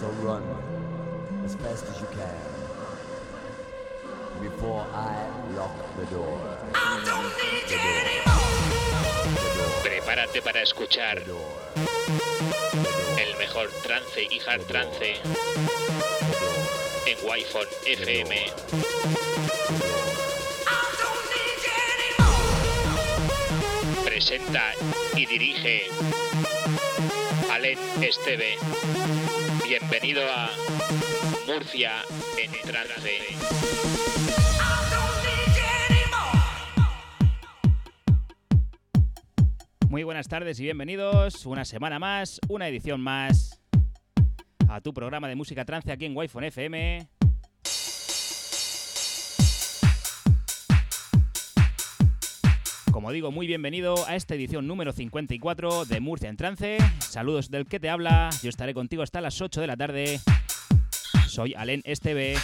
So run as fast as you can before I lock the door. The door. Prepárate para escuchar el mejor trance y hard trance en Wi-Fi FM. Presenta y dirige Alen Esteve. Bienvenido a Murcia en trance. Muy buenas tardes y bienvenidos una semana más, una edición más a tu programa de música trance aquí en Wi-Fi FM. Como digo, muy bienvenido a esta edición número 54 de Murcia en Trance. Saludos del que te habla, yo estaré contigo hasta las 8 de la tarde. Soy Alen Esteve.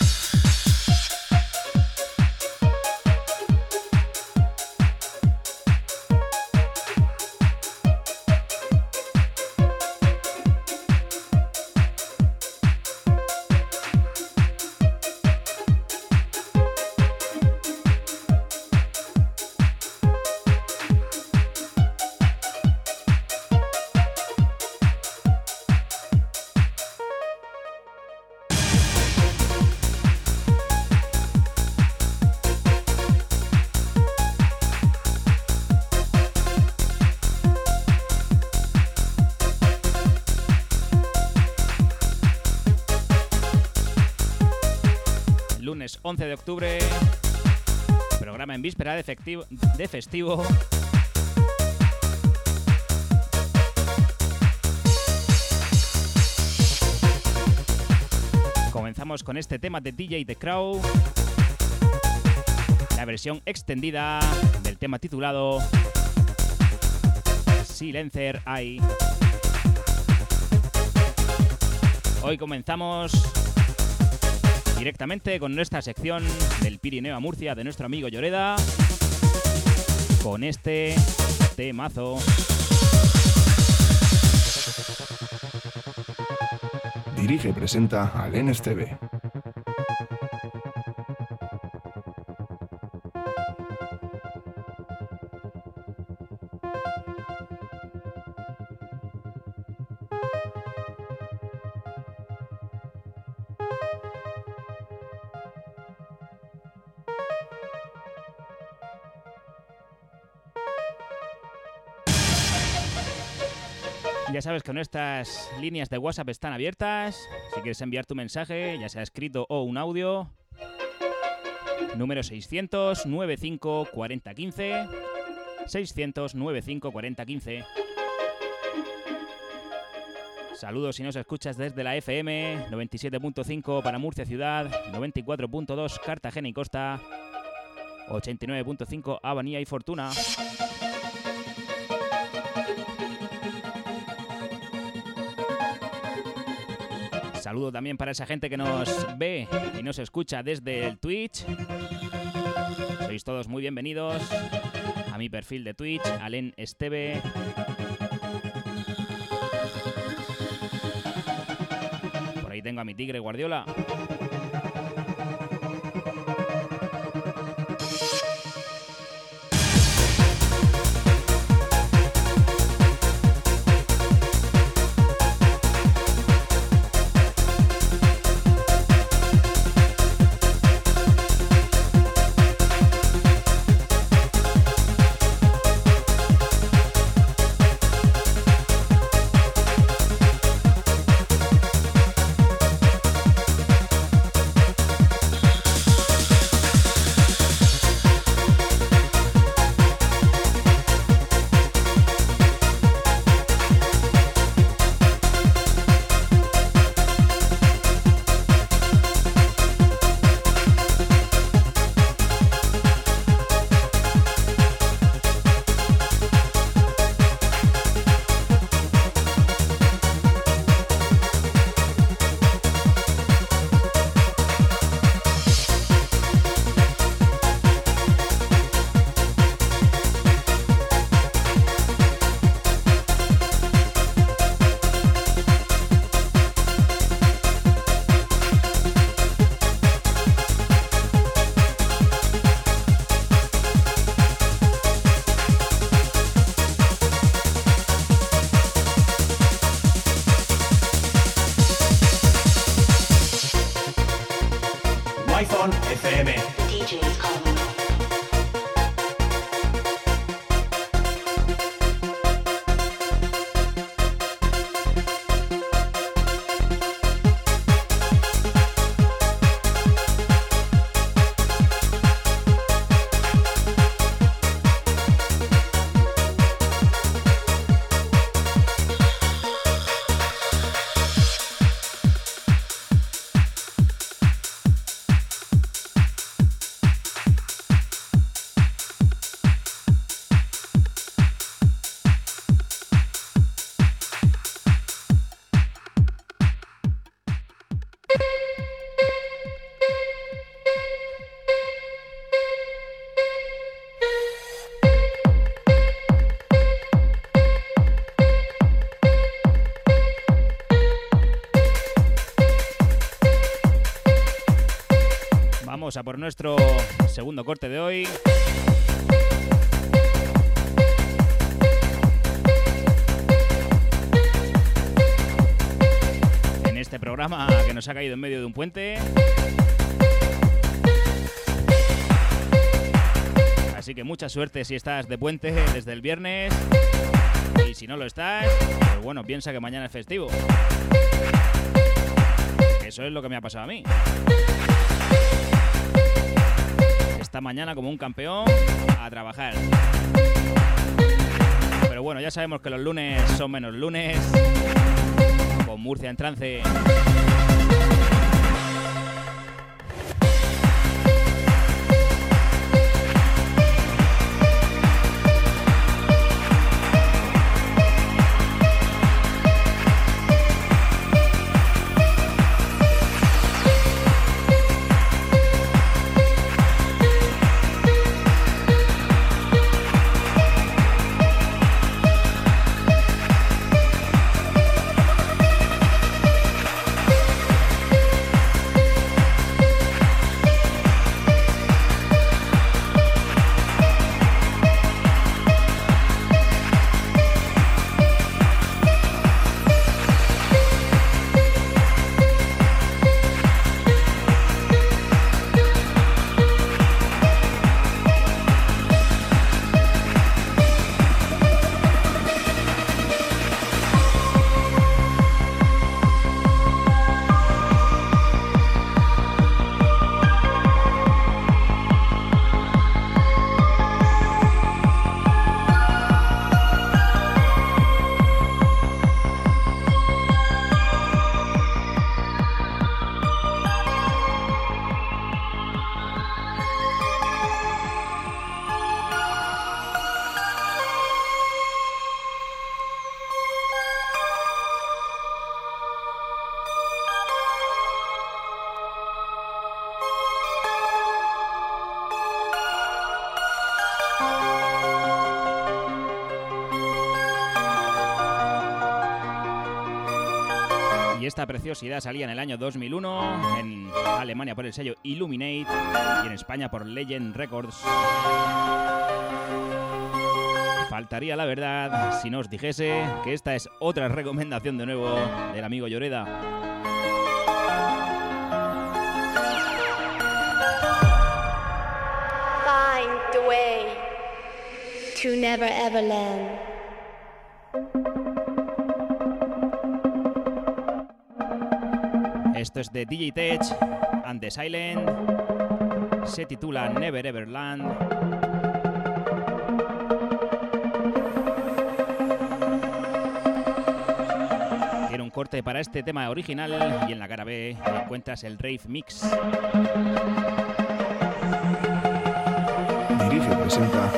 11 de octubre. Programa en víspera de, festivo. Comenzamos con este tema de DJ The Crow. La versión extendida del tema titulado Silencer Eye. Hoy comenzamos directamente con nuestra sección del Pirineo a Murcia de nuestro amigo Lloreda. Con este temazo. Dirige y presenta a Lenes sabes que nuestras líneas de WhatsApp están abiertas. Si quieres enviar tu mensaje, ya sea escrito o un audio. Número 600 95 40 15. 600 95 40 15. Saludos si nos escuchas desde la FM 97.5 para Murcia Ciudad, 94.2 Cartagena y Costa, 89.5 Avanía y Fortuna. Saludo también para esa gente que nos ve y nos escucha desde el Twitch. Sois todos muy bienvenidos a mi perfil de Twitch, Alen Esteve. Por ahí tengo a mi tigre Guardiola. Por nuestro segundo corte de hoy. En este programa que nos ha caído en medio de un puente. Así que mucha suerte si estás de puente desde el viernes. Y si no lo estás, pues bueno, piensa que mañana es festivo. Eso es lo que me ha pasado a mí esta mañana como un campeón a trabajar. Pero bueno, ya sabemos que los lunes son menos lunes. Con Murcia en trance. Preciosidad salía en el año 2001 en Alemania por el sello Illuminate y en España por Legend Records. Faltaría la verdad si no os dijese que esta es otra recomendación de nuevo del amigo Lloreda. Find the way to Never Everland. Esto es de DJ Tech and the Silent. Se titula Never Ever Land. Tiene un corte para este tema original y en la cara B encuentras el Rave Mix. Dirige presenta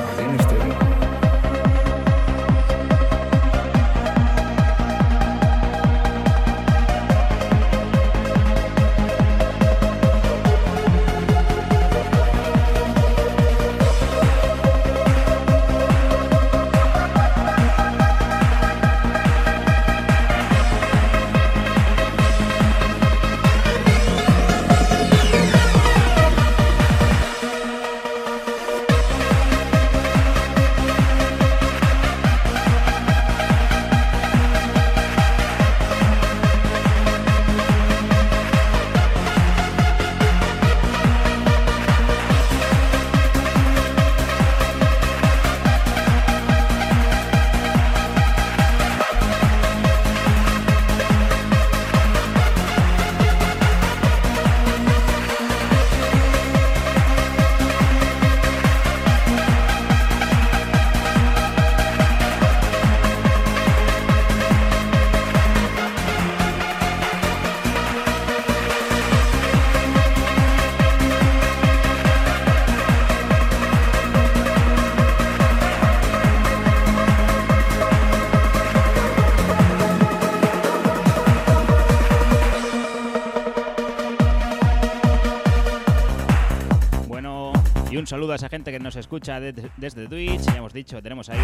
Un saludo a esa gente que nos escucha desde Twitch. Ya hemos dicho, tenemos ahí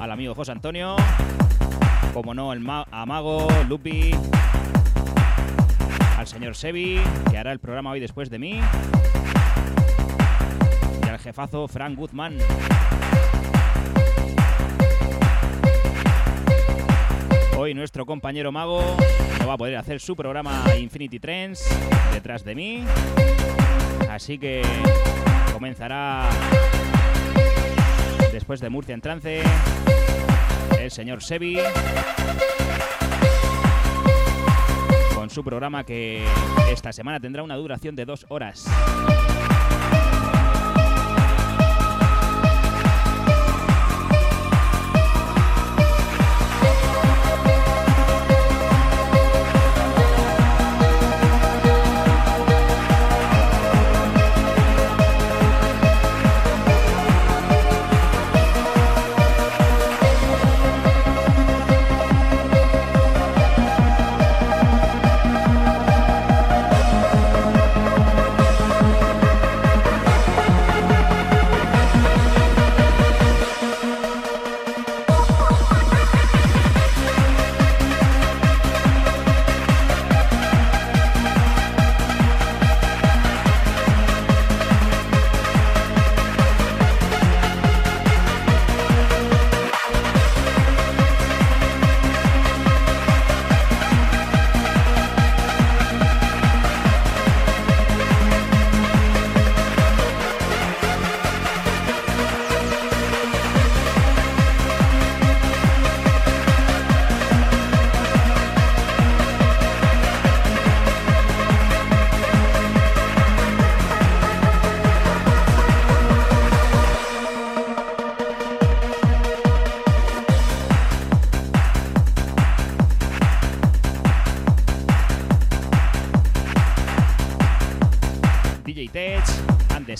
al amigo José Antonio. Como no, el a Mago, Lupi. Al señor Sebi, que hará el programa hoy después de mí. Y al jefazo Frank Guzmán. Hoy nuestro compañero mago no va a poder hacer su programa Infinity Trends detrás de mí. Así que comenzará después de Murcia en trance el señor Sebi con su programa que esta semana tendrá una duración de dos horas.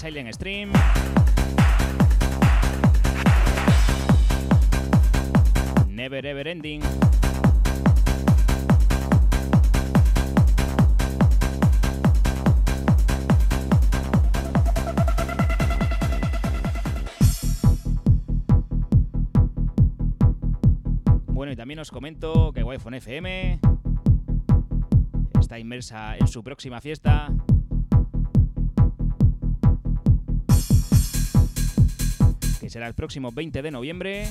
Silent Stream. Never Ever Ending. Bueno, y también os comento que Wi-Fi FM está inmersa en su próxima fiesta será el próximo 20 de noviembre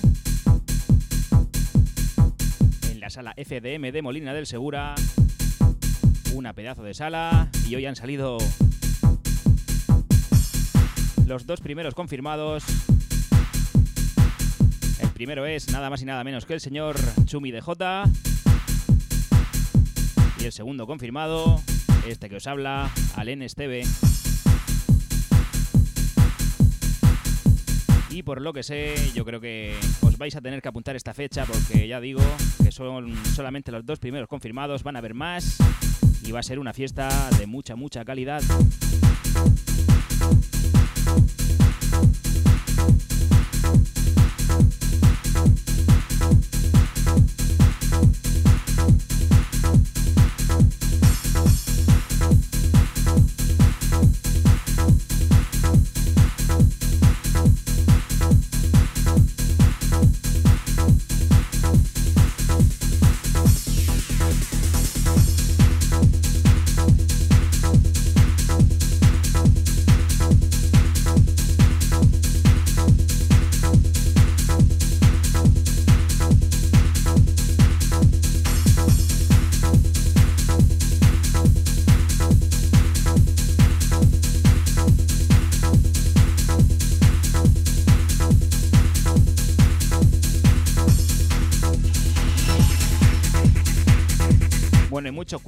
en la sala FDM de Molina del Segura. Una pedazo de sala y hoy han salido los dos primeros confirmados. El primero es nada más y nada menos que el señor Chumi DJ. Y el segundo confirmado, este que os habla, Alen Esteve. Y por lo que sé, yo creo que os vais a tener que apuntar esta fecha porque ya digo que son solamente los dos primeros confirmados, van a haber más y va a ser una fiesta de mucha, mucha calidad.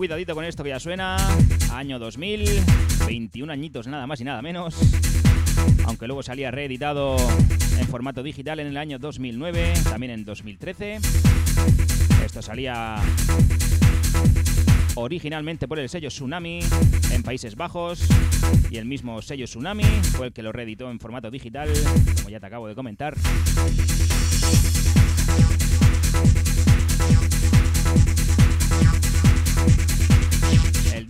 Cuidadito con esto que ya suena. Año 2000, 21 añitos nada más y nada menos. Aunque luego salía reeditado en formato digital en el año 2009, también en 2013. Esto salía originalmente por el sello Tsunami en Países Bajos y el mismo sello Tsunami fue el que lo reeditó en formato digital, como ya te acabo de comentar.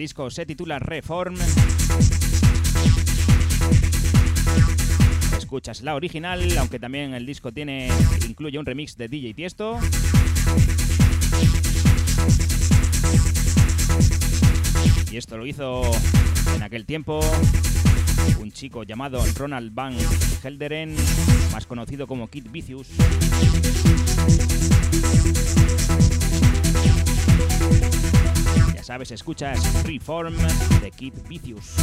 Disco se titula Reform. escuchas la original, aunque también el disco tiene incluye un remix de DJ Tiesto. Y esto lo hizo en aquel tiempo un chico llamado Ronald Van Helderen, más conocido como Kid Vicious. Sabes, escuchas Reform de Kid Vicious.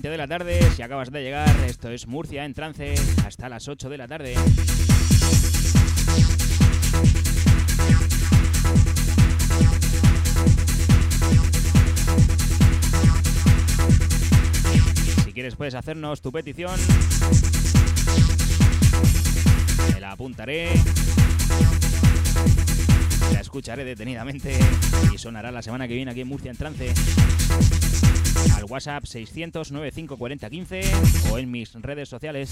20 de la tarde. Si acabas de llegar, esto es Murcia en trance hasta las 8 de la tarde. Si quieres puedes hacernos tu petición. Me la apuntaré. La escucharé detenidamente y sonará la semana que viene aquí en Murcia en trance al WhatsApp 600 9540 15 o en mis redes sociales.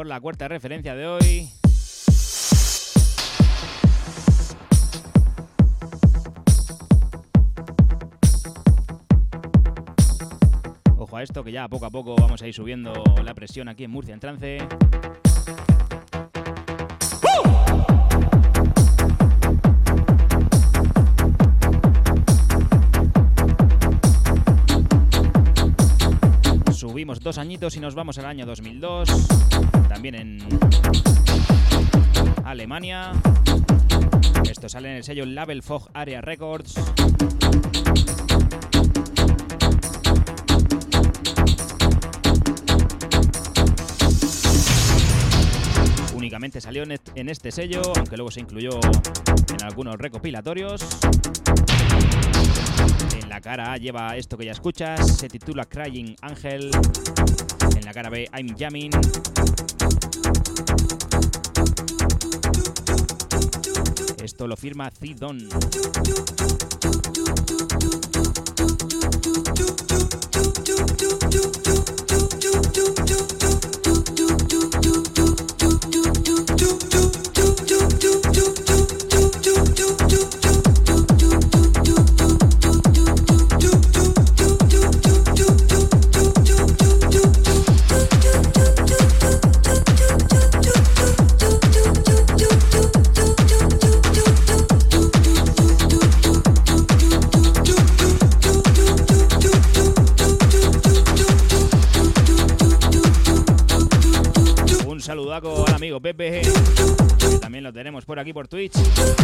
Por la cuarta referencia de hoy. Ojo a esto que ya poco a poco vamos a ir subiendo la presión aquí en Murcia en trance. Subimos dos añitos y nos vamos al año 2002. También en Alemania. Esto sale en el sello Label Fog Area Records. Únicamente salió en est- en este sello, aunque luego se incluyó en algunos recopilatorios. En la cara lleva esto que ya escuchas, se titula Crying Angel. La cara B, I'm Jamming. Esto lo firma Zidon. Aquí por Twitch.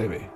TV.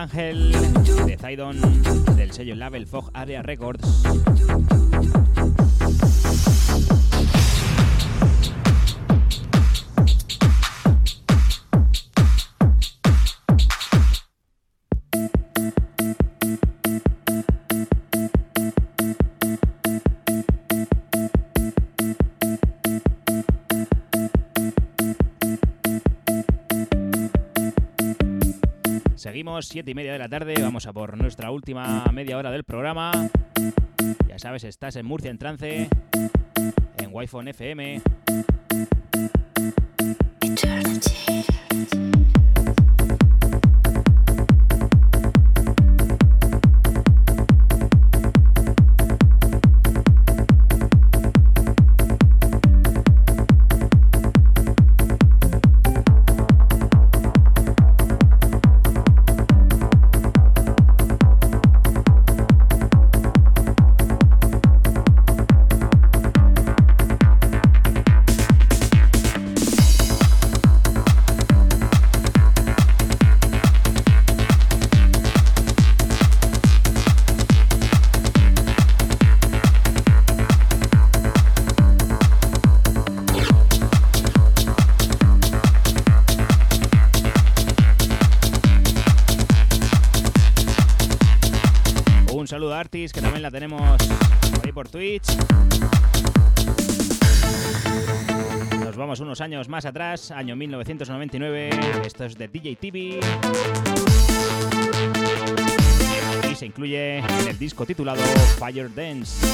Ángel de Zaidon del sello Label Fog Area Records. Seguimos, siete y media de la tarde, vamos a por nuestra última media hora del programa. Ya sabes, estás en Murcia en trance, en Wi-Fi FM. Años más atrás, año 1999. Esto es de DJ TV. Y se incluye en el disco titulado Fire Dance.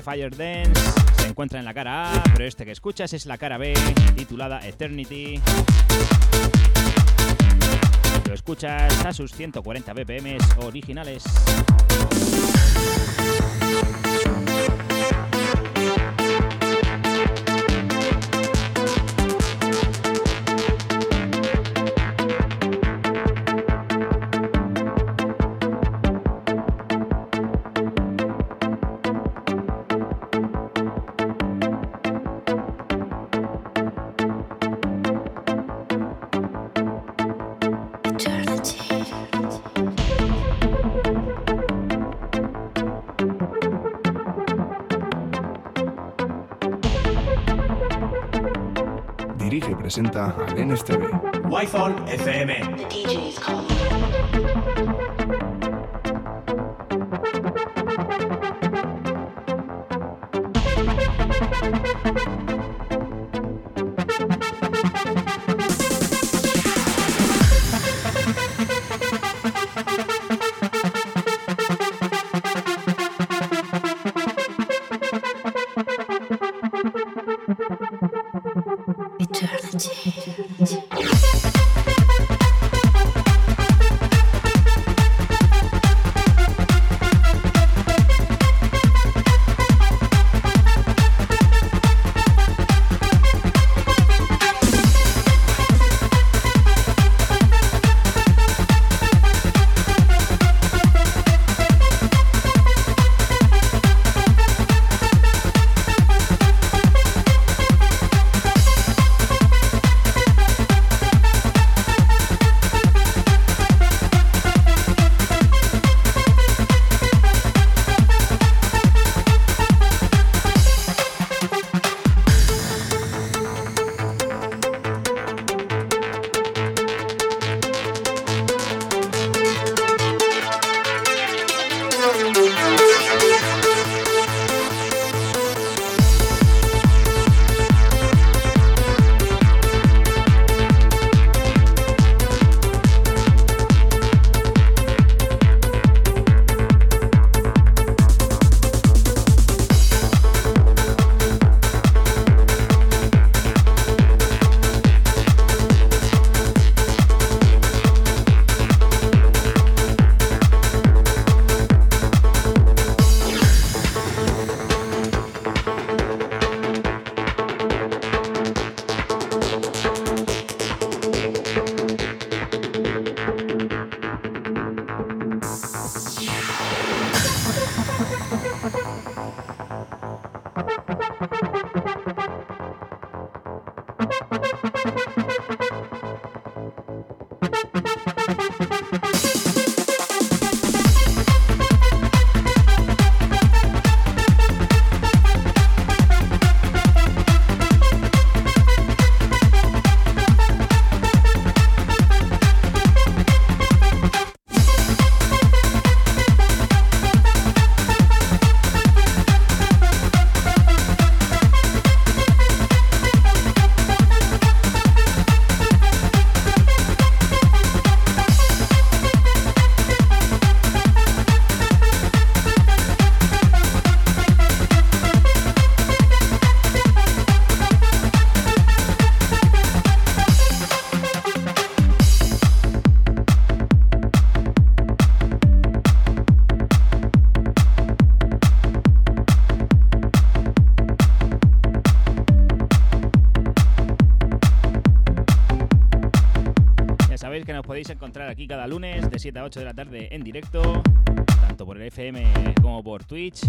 Fire Dance encuentra en la cara A, pero este que escuchas es la cara B, titulada Eternity. Lo escuchas a sus 140 BPM originales. Presenta al NSTV. Wi-Fi FM. podéis cada lunes de 7 a 8 de la tarde en directo, tanto por el FM como por Twitch.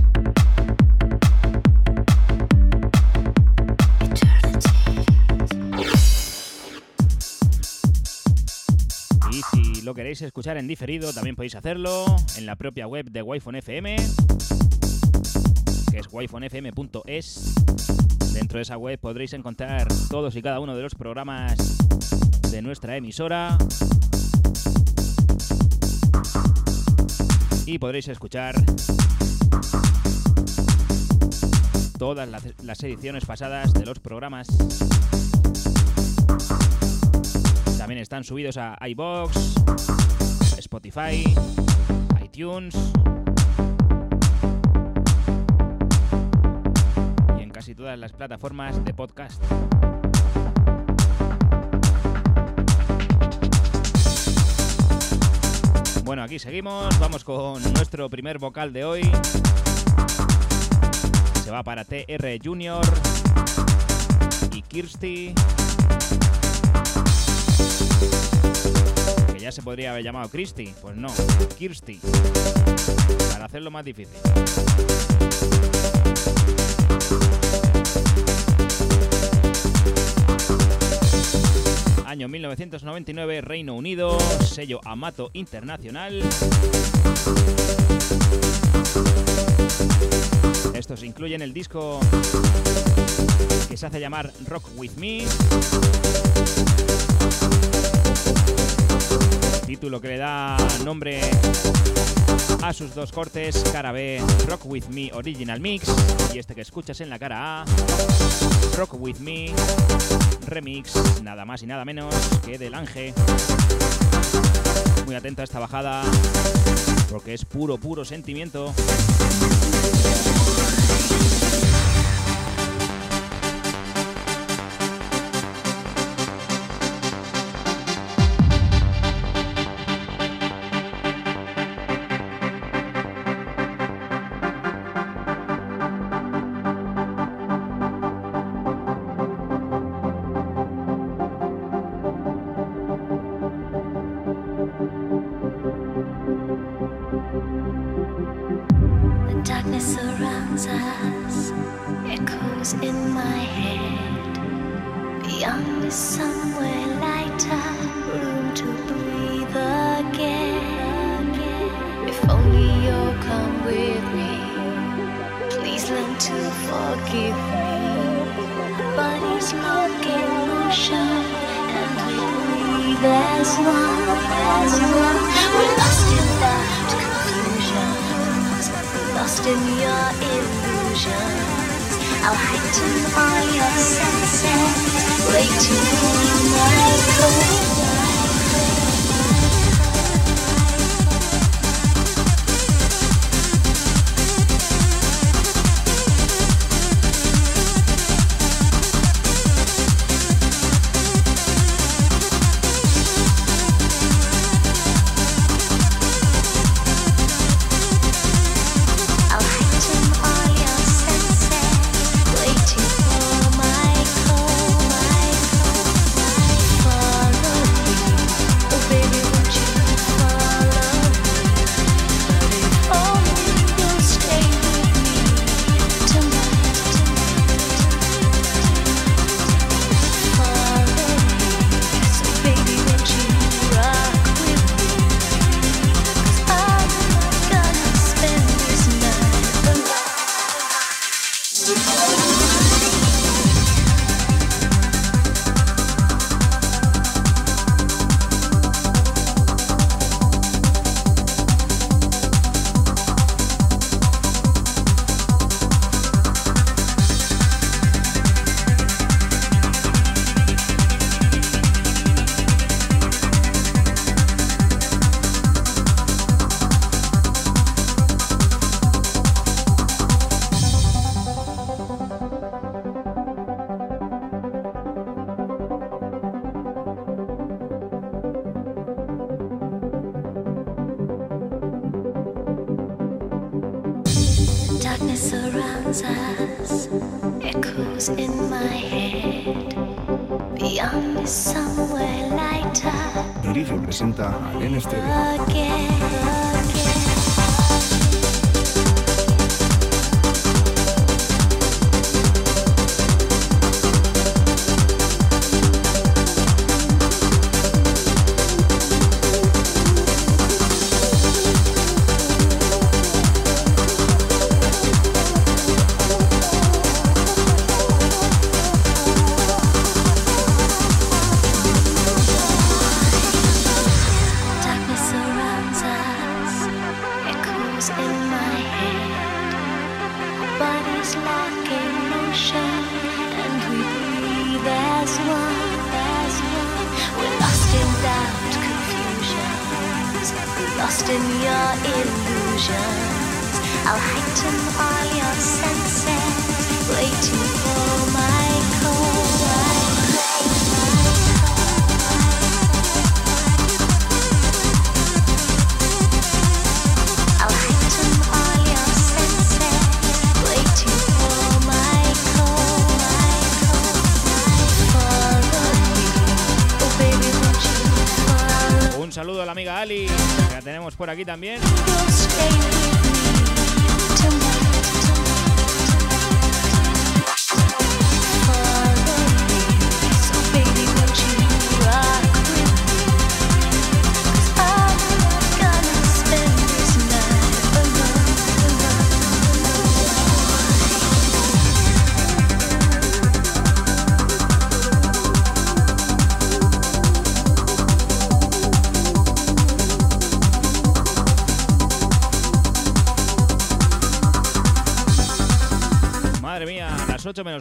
Y si lo queréis escuchar en diferido, también podéis hacerlo en la propia web de Wi-Fi FM, que es wifonfm.es. Dentro de esa web podréis encontrar todos y cada uno de los programas de nuestra emisora y podréis escuchar todas las, ediciones pasadas de los programas. También están subidos a iBox, Spotify, iTunes y en casi todas las plataformas de podcast. Bueno, aquí seguimos, vamos con nuestro primer vocal de hoy. Se va para TR Junior y Kirsty. Que ya se podría haber llamado Kirsty, pues no, Kirsty. Para hacerlo más difícil. Año 1999, Reino Unido, sello Amato Internacional. Estos incluyen el disco que se hace llamar Rock With Me. Título que le da nombre a sus dos cortes, cara B, Rock With Me Original Mix, y este que escuchas en la cara A, Rock With Me Remix, nada más y nada menos que del Ángel. Muy atento a esta bajada, porque es puro, puro sentimiento.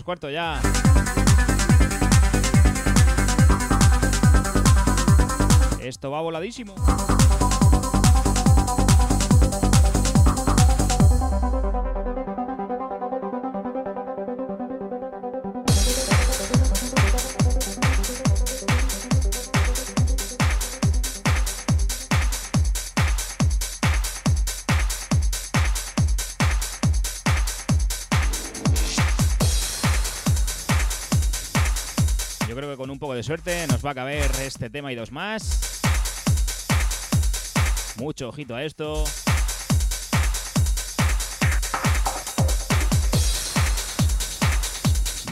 Cuarto ya. Esto va voladísimo. Suerte nos va a caber este tema y dos más. Mucho ojito a esto.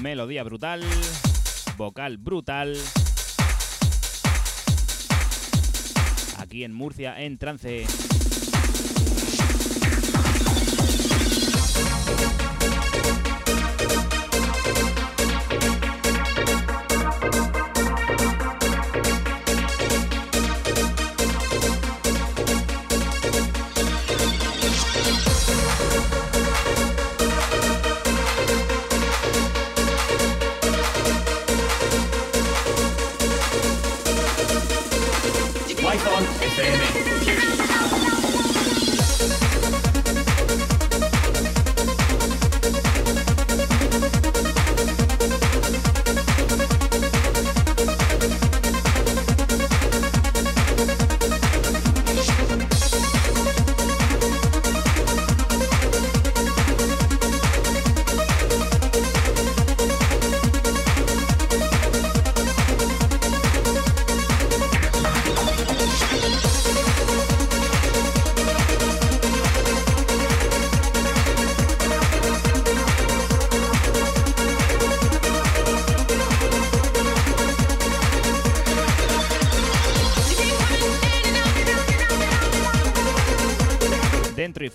Melodía brutal, vocal brutal. Aquí en Murcia, en trance.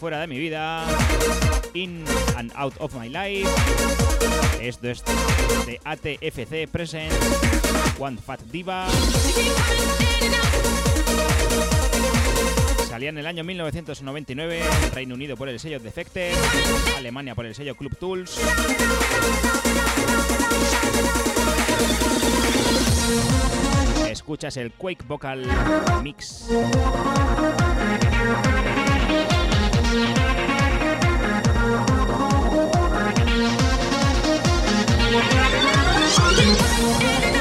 Fuera de mi vida. In and Out of My Life. Esto es de ATFC Present. One Fat Diva. Salía en el año 1999, Reino Unido por el sello Defected, Alemania por el sello Club Tools. Escuchas el Quake Vocal Mix. And I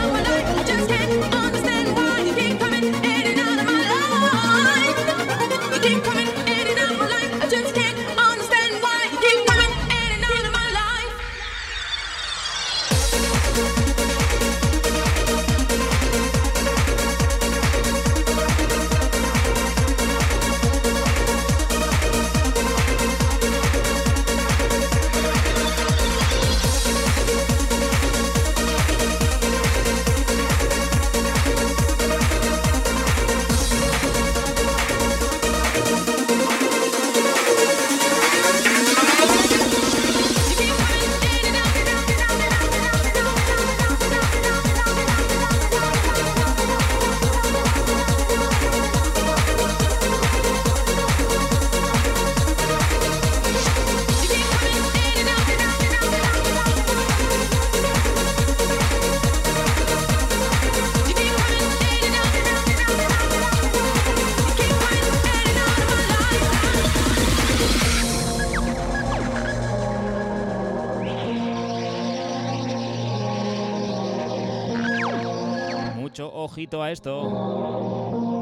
ojito a esto.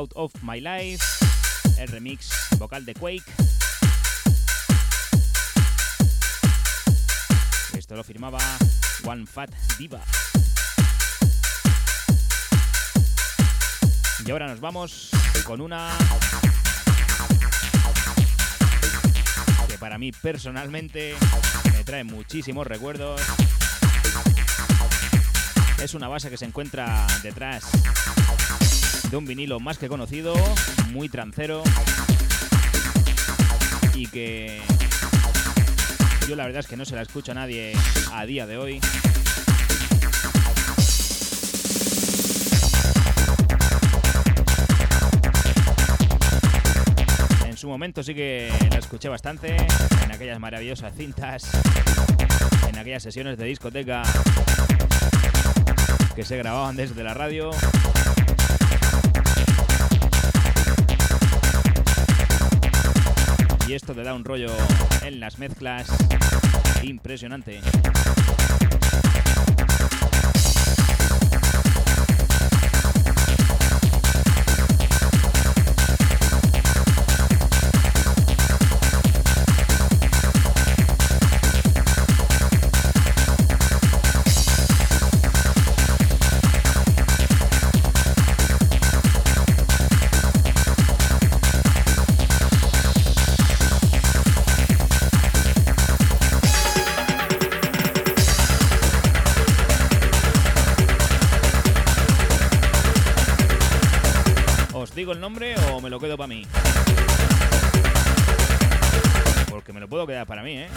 Out of My Life, el remix vocal de Quake. Esto lo firmaba One Fat Diva. Y ahora nos vamos con una que para mí personalmente me trae muchísimos recuerdos. Es una base que se encuentra detrás de un vinilo más que conocido, muy trancero y que yo la verdad es que no se la escucho a nadie a día de hoy. En su momento sí que la escuché bastante en aquellas maravillosas cintas, en aquellas sesiones de discoteca que se grababan desde la radio. Y esto te da un rollo en las mezclas impresionante. Lo quedo para mí? Porque me lo puedo quedar para mí, ¿eh?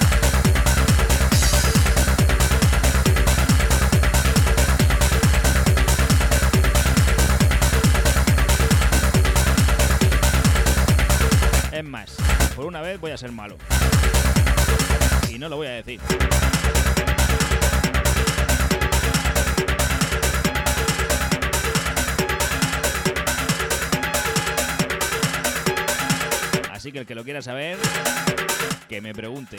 Es más, por una vez voy a ser malo. Y no lo voy a decir. Así que el que lo quiera saber, que me pregunte.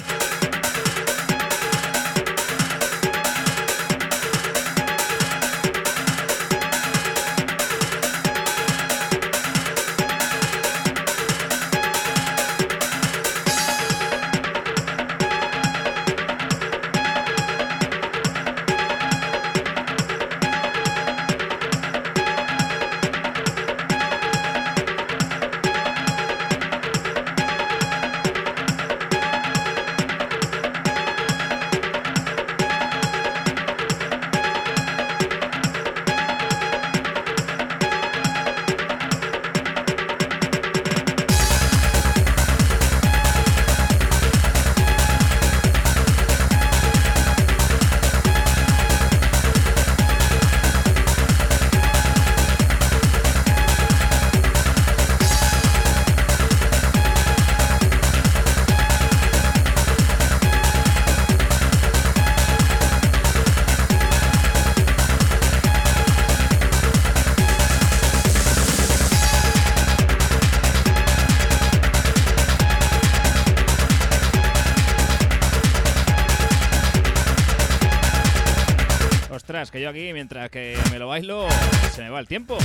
Que yo aquí, mientras que me lo bailo, se me va el tiempo.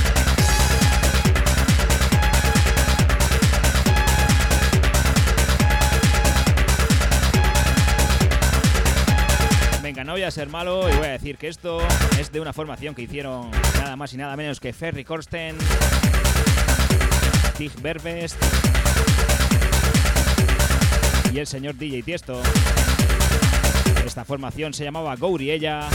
Venga, no voy a ser malo y voy a decir que esto es de una formación que hicieron nada más y nada menos que Ferry Corsten, Tig Berbest y el señor DJ Tiesto. Esta formación se llamaba Gouriella.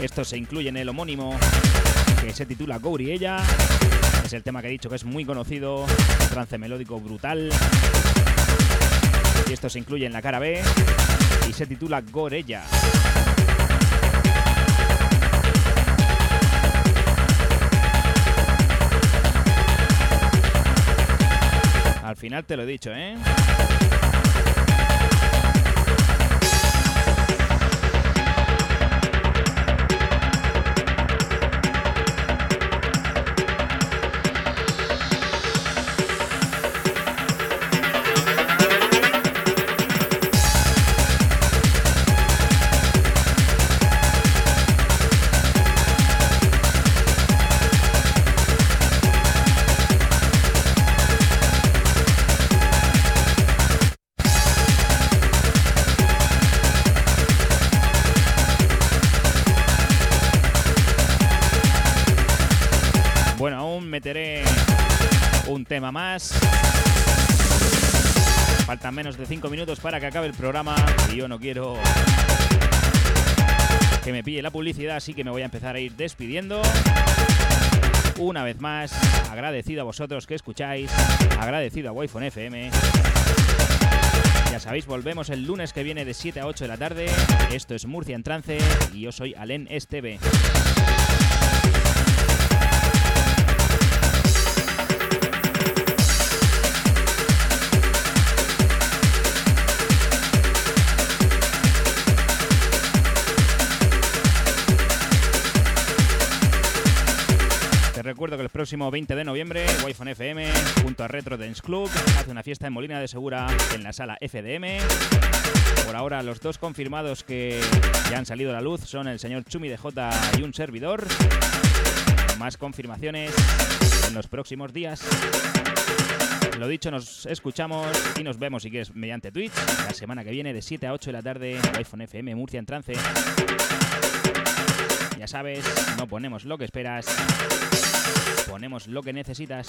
Esto se incluye en el homónimo que se titula Gouriella. Es el tema que he dicho que es muy conocido, trance melódico brutal. Y esto se incluye en la cara B y se titula Gorella. Al final te lo he dicho, ¿eh? Más. Faltan menos de 5 minutos para que acabe el programa y yo no quiero que me pille la publicidad, así que me voy a empezar a ir despidiendo. Una vez más, agradecido a vosotros que escucháis, agradecido a wi FM. Ya sabéis, volvemos el lunes que viene de 7 a 8 de la tarde. Esto es Murcia en Trance y yo soy Alen Esteve. Recuerdo que el próximo 20 de noviembre, Wi-Fi FM, junto a Retro Dance Club, hace una fiesta en Molina de Segura en la sala FDM. Por ahora, los dos confirmados que ya han salido a la luz son el señor Chumi DJ y un servidor. Más confirmaciones en los próximos días. Lo dicho, nos escuchamos y nos vemos si quieres mediante Twitch la semana que viene de 7 a 8 de la tarde, Wi-Fi FM Murcia en trance. Ya sabes, no ponemos lo que esperas, ponemos lo que necesitas.